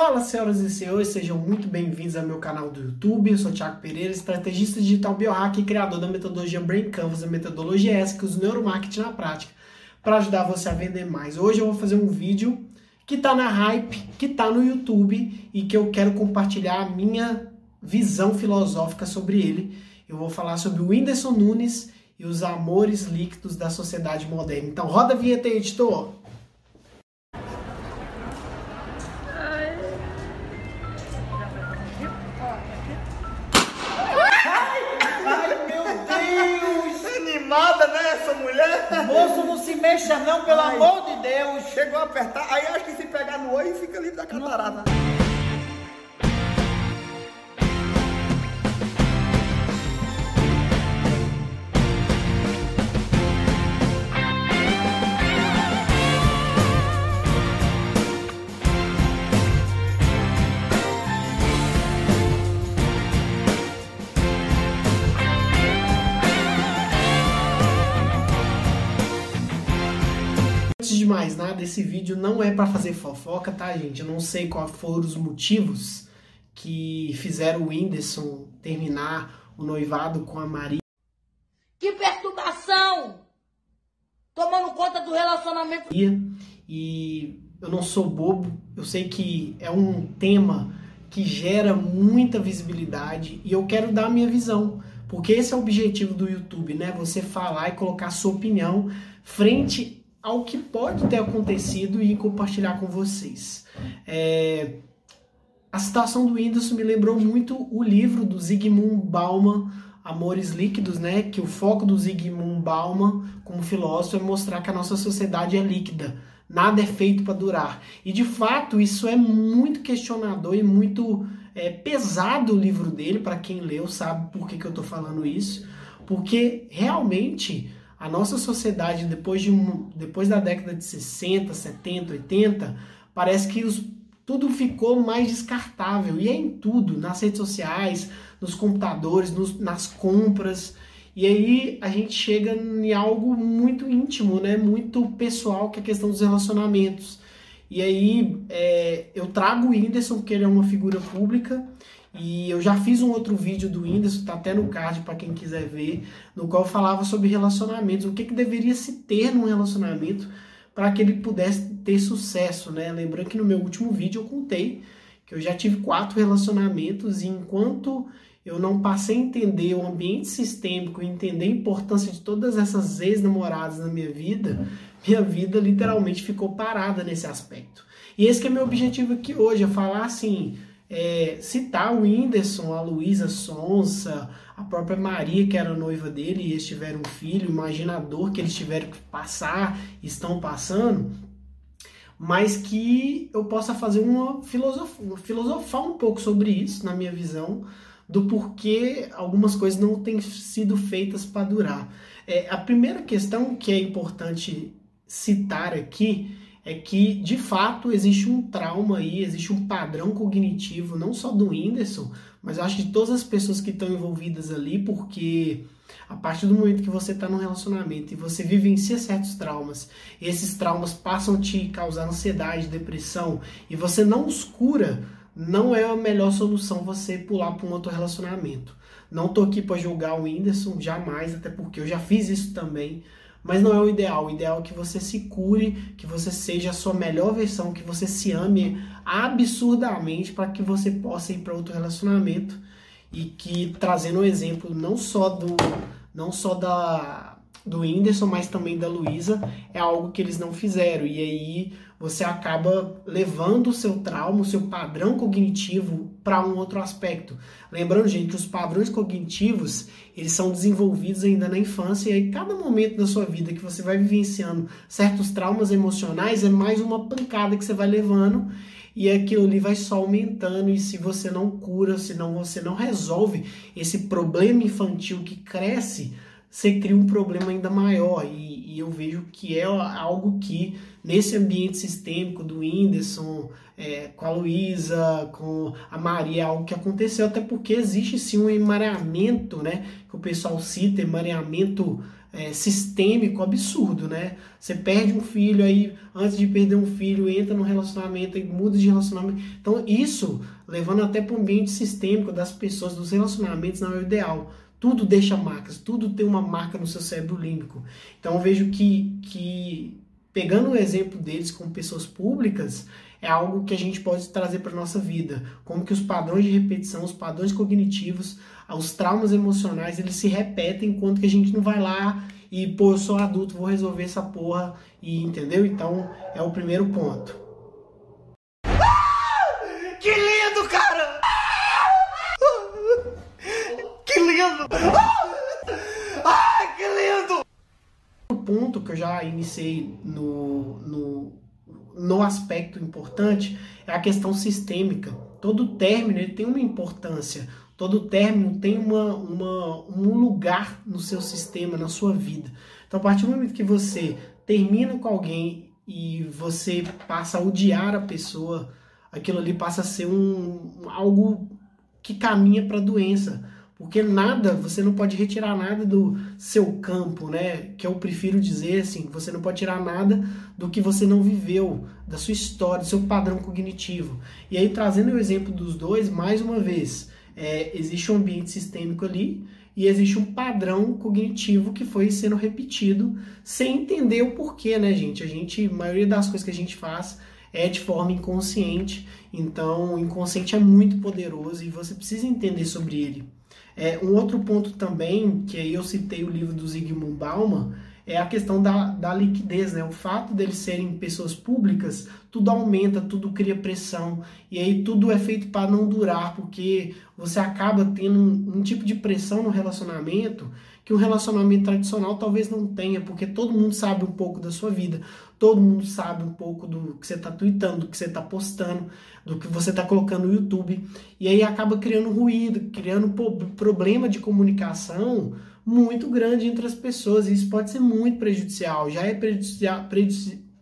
Fala, senhoras e senhores, sejam muito bem-vindos ao meu canal do YouTube. Eu sou Thiago Pereira, estrategista digital biohacker e criador da metodologia Brain Canvas, a metodologia essa que usa o neuromarketing na prática para ajudar você a vender mais. Hoje eu vou fazer um vídeo que está na hype, que está no YouTube e que eu quero compartilhar a minha visão filosófica sobre ele. Eu vou falar sobre o Whindersson Nunes e os amores líquidos da sociedade moderna. Então roda a vinheta aí, editor! Não mexa não, pelo Ai. amor de Deus. Chegou a apertar, aí acho que se pegar no olho fica livre da catarata. Antes nada, esse vídeo não é para fazer fofoca, tá, gente? Eu não sei quais foram os motivos que fizeram o Whindersson terminar o noivado com a Maria. Que perturbação! Tomando conta do relacionamento. E eu não sou bobo, eu sei que é um tema que gera muita visibilidade e eu quero dar a minha visão, porque esse é o objetivo do YouTube, né? Você falar e colocar sua opinião frente ao que pode ter acontecido e compartilhar com vocês. É, a situação do Whindersson me lembrou muito o livro do Zygmunt Bauman, Amores Líquidos, né? Que o foco do Zygmunt Bauman, como filósofo, é mostrar que a nossa sociedade é líquida. Nada é feito para durar. E de fato, isso é muito questionador e muito é, pesado o livro dele, para quem leu sabe por que, que eu estou falando isso. Porque realmente a nossa sociedade, depois, de depois da década de 60, 70, 80, parece que os, tudo ficou mais descartável. E é em tudo, nas redes sociais, nos computadores, nos, nas compras. E aí a gente chega em algo muito íntimo, né? Muito pessoal, que é a questão dos relacionamentos. E aí é, eu trago o Whindersson, porque ele é uma figura pública. E eu já fiz um outro vídeo do Whindersson, tá até no card para quem quiser ver, no qual falava sobre relacionamentos, o que, que deveria se ter num relacionamento para que ele pudesse ter sucesso, né? Lembrando que no meu último vídeo eu contei que eu já tive quatro relacionamentos e enquanto eu não passei a entender o ambiente sistêmico, entender a importância de todas essas ex-namoradas na minha vida, minha vida literalmente ficou parada nesse aspecto. E esse é meu objetivo aqui hoje, é falar assim, é, citar o Whindersson, a Luísa Sonsa, a própria Maria, que era noiva dele, e eles tiveram um filho, imagina a dor que eles tiveram que passar, estão passando, mas que eu possa fazer uma filosofia, filosofar um pouco sobre isso, na minha visão, do porquê algumas coisas não têm sido feitas para durar. É, a primeira questão que é importante citar aqui é que, de fato, existe um trauma aí, existe um padrão cognitivo, não só do Whindersson, mas eu acho de todas as pessoas que estão envolvidas ali, porque a partir do momento que você está num relacionamento e você vivencia certos traumas, esses traumas passam a te causar ansiedade, depressão, e você não os cura, não é a melhor solução você pular para um outro relacionamento. Não tô aqui para julgar o Whindersson, jamais, até porque eu já fiz isso também. Mas não é o ideal. O ideal é que você se cure, que você seja a sua melhor versão, que você se ame absurdamente para que você possa ir para outro relacionamento e que trazendo o um exemplo não só do não só da do Whindersson, mas também da Luísa, é algo que eles não fizeram. E aí você acaba levando o seu trauma, o seu padrão cognitivo para um outro aspecto. Lembrando, gente, que os padrões cognitivos, eles são desenvolvidos ainda na infância e aí cada momento da sua vida que você vai vivenciando certos traumas emocionais é mais uma pancada que você vai levando e aquilo ali vai só aumentando e se você não cura, se não você não resolve esse problema infantil que cresce, você cria um problema ainda maior. E, e, eu vejo que é algo que, nesse ambiente sistêmico do Whindersson, é, com a Luísa, com a Maria, é algo que aconteceu, até porque existe sim um emaranhamento, né? Que o pessoal cita, emaranhamento é, sistêmico absurdo, né? Você perde um filho, aí antes de perder um filho, entra no relacionamento e muda de relacionamento. Então, isso levando até para o ambiente sistêmico das pessoas, dos relacionamentos, não é o ideal. Tudo deixa marcas, tudo tem uma marca no seu cérebro límbico. Então, eu vejo que, que pegando o exemplo deles como pessoas públicas, é algo que a gente pode trazer para nossa vida, como que os padrões de repetição, os padrões cognitivos, os traumas emocionais, eles se repetem enquanto que a gente não vai lá e, pô, eu sou adulto, vou resolver essa porra, e entendeu? Então, é o primeiro ponto. Que lindo, cara! Que lindo! Ai, que lindo! O ponto que eu já iniciei no, no, no aspecto importante é a questão sistêmica. Todo término ele tem uma importância, todo término tem uma, uma, um lugar no seu sistema, na sua vida. Então, a partir do momento que você termina com alguém e você passa a odiar a pessoa, aquilo ali passa a ser um, algo que caminha para a doença. Porque nada, você não pode retirar nada do seu campo, né? Que eu prefiro dizer assim, você não pode tirar nada do que você não viveu, da sua história, do seu padrão cognitivo. E aí, trazendo o exemplo dos dois, mais uma vez, é, existe um ambiente sistêmico ali e existe um padrão cognitivo que foi sendo repetido sem entender o porquê, né, gente? A gente, a maioria das coisas que a gente faz é de forma inconsciente. Então, o inconsciente é muito poderoso e você precisa entender sobre ele. É, um outro ponto também, que eu citei o livro do Zygmunt Bauman, é a questão da, da liquidez, né? O fato deles serem pessoas públicas, tudo aumenta, tudo cria pressão, e aí tudo é feito para não durar, porque você acaba tendo um, um tipo de pressão no relacionamento que um relacionamento tradicional talvez não tenha, porque todo mundo sabe um pouco da sua vida, todo mundo sabe um pouco do que você está tweetando, do que você está postando, do que você está colocando no YouTube, e aí acaba criando ruído, criando problema de comunicação muito grande entre as pessoas, e isso pode ser muito prejudicial, já é prejudicial,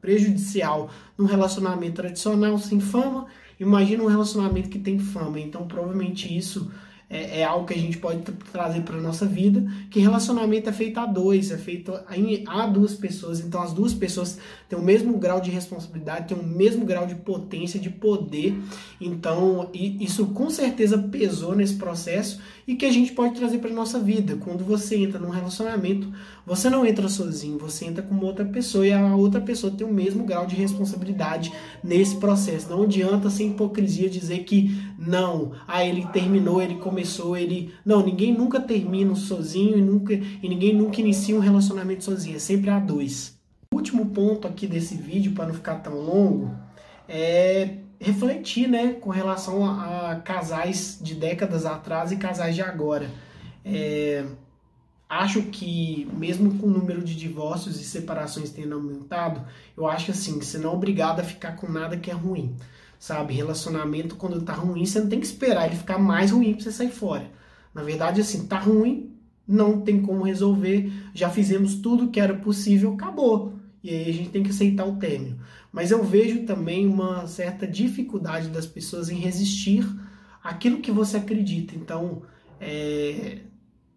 prejudicial num relacionamento tradicional sem fama, imagina um relacionamento que tem fama, então provavelmente isso é, é, algo que a gente pode trazer para nossa vida, que relacionamento é feito a dois, é feito a, a duas pessoas, então as duas pessoas têm o mesmo grau de responsabilidade, têm o mesmo grau de potência, de poder, então isso com certeza pesou nesse processo e que a gente pode trazer para nossa vida. Quando você entra num relacionamento, você não entra sozinho, você entra com outra pessoa e a outra pessoa tem o mesmo grau de responsabilidade nesse processo. Não adianta sem hipocrisia dizer que não, ah, ele terminou, ele começou, ele. Não, ninguém nunca termina sozinho e, nunca, e ninguém nunca inicia um relacionamento sozinho, é sempre a dois. O último ponto aqui desse vídeo, para não ficar tão longo, é refletir né, com relação a, casais de décadas atrás e casais de agora. É, acho que, mesmo com o número de divórcios e separações tendo aumentado, eu acho que assim, você não é obrigado a ficar com nada que é ruim. Sabe? Relacionamento, quando tá ruim, você não tem que esperar ele ficar mais ruim pra você sair fora. Na verdade, assim, tá ruim, não tem como resolver, já fizemos tudo que era possível, acabou. E aí a gente tem que aceitar o término. Mas eu vejo também uma certa dificuldade das pessoas em resistir àquilo que você acredita. Então, é,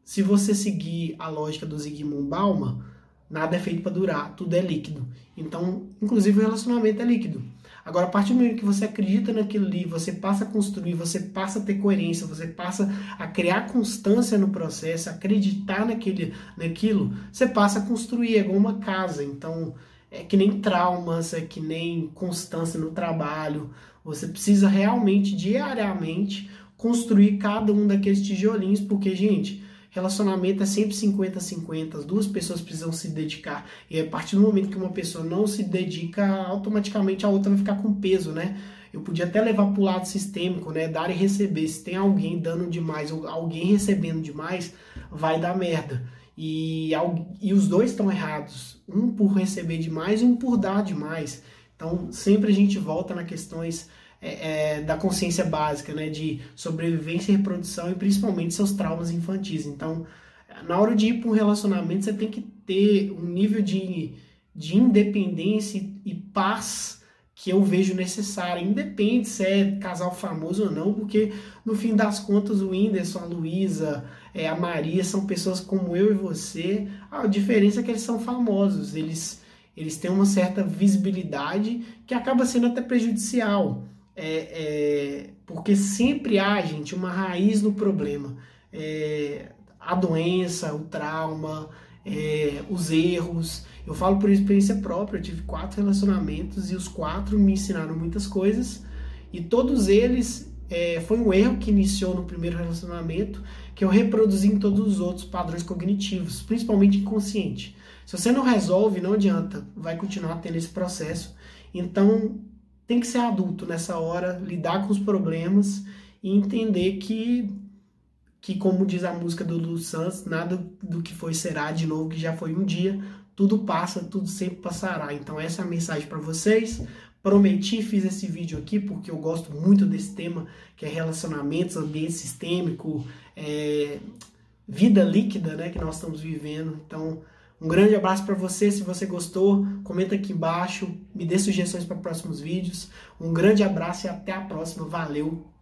se você seguir a lógica do Zygmunt Bauman, nada é feito para durar, tudo é líquido. Então, inclusive o relacionamento é líquido. Agora, a partir do momento que você acredita naquilo ali, você passa a construir, você passa a ter coerência, você passa a criar constância no processo, acreditar naquele, naquilo, você passa a construir, é igual uma casa. Então, é que nem traumas, é que nem constância no trabalho. Você precisa realmente, diariamente, construir cada um daqueles tijolinhos, porque, gente, Relacionamento é sempre 50-50, as duas pessoas precisam se dedicar. E a partir do momento que uma pessoa não se dedica, automaticamente a outra vai ficar com peso, né? Eu podia até levar para o lado sistêmico, né? Dar e receber. Se tem alguém dando demais ou alguém recebendo demais, vai dar merda. E, e os dois estão errados. Um por receber demais e um por dar demais. Então, sempre a gente volta nas questões é, é, da consciência básica, né, de sobrevivência e reprodução e principalmente seus traumas infantis. Então, na hora de ir para um relacionamento, você tem que ter um nível de, de independência e paz que eu vejo necessária, independe se é casal famoso ou não, porque no fim das contas o Whindersson, a Luísa, é, a Maria são pessoas como eu e você. A diferença é que eles são famosos, eles, eles têm uma certa visibilidade que acaba sendo até prejudicial, é, é, porque sempre há, gente, uma raiz no problema. É, a doença, o trauma, é, os erros. Eu falo por experiência própria, eu tive quatro relacionamentos e os quatro me ensinaram muitas coisas e todos eles é, foi um erro que iniciou no primeiro relacionamento que eu reproduzi em todos os outros padrões cognitivos, principalmente inconsciente. Se você não resolve, não adianta, vai continuar tendo esse processo. Então, tem que ser adulto nessa hora, lidar com os problemas e entender que que como diz a música do Lu Santos, nada do que foi será de novo que já foi um dia, tudo passa, tudo sempre passará. Então essa é a mensagem para vocês. Prometi, fiz esse vídeo aqui porque eu gosto muito desse tema, que é relacionamentos, ambiente sistêmico, é, vida líquida, né, que nós estamos vivendo. Então, um grande abraço para você. Se você gostou, comenta aqui embaixo, me dê sugestões para próximos vídeos. Um grande abraço e até a próxima. Valeu!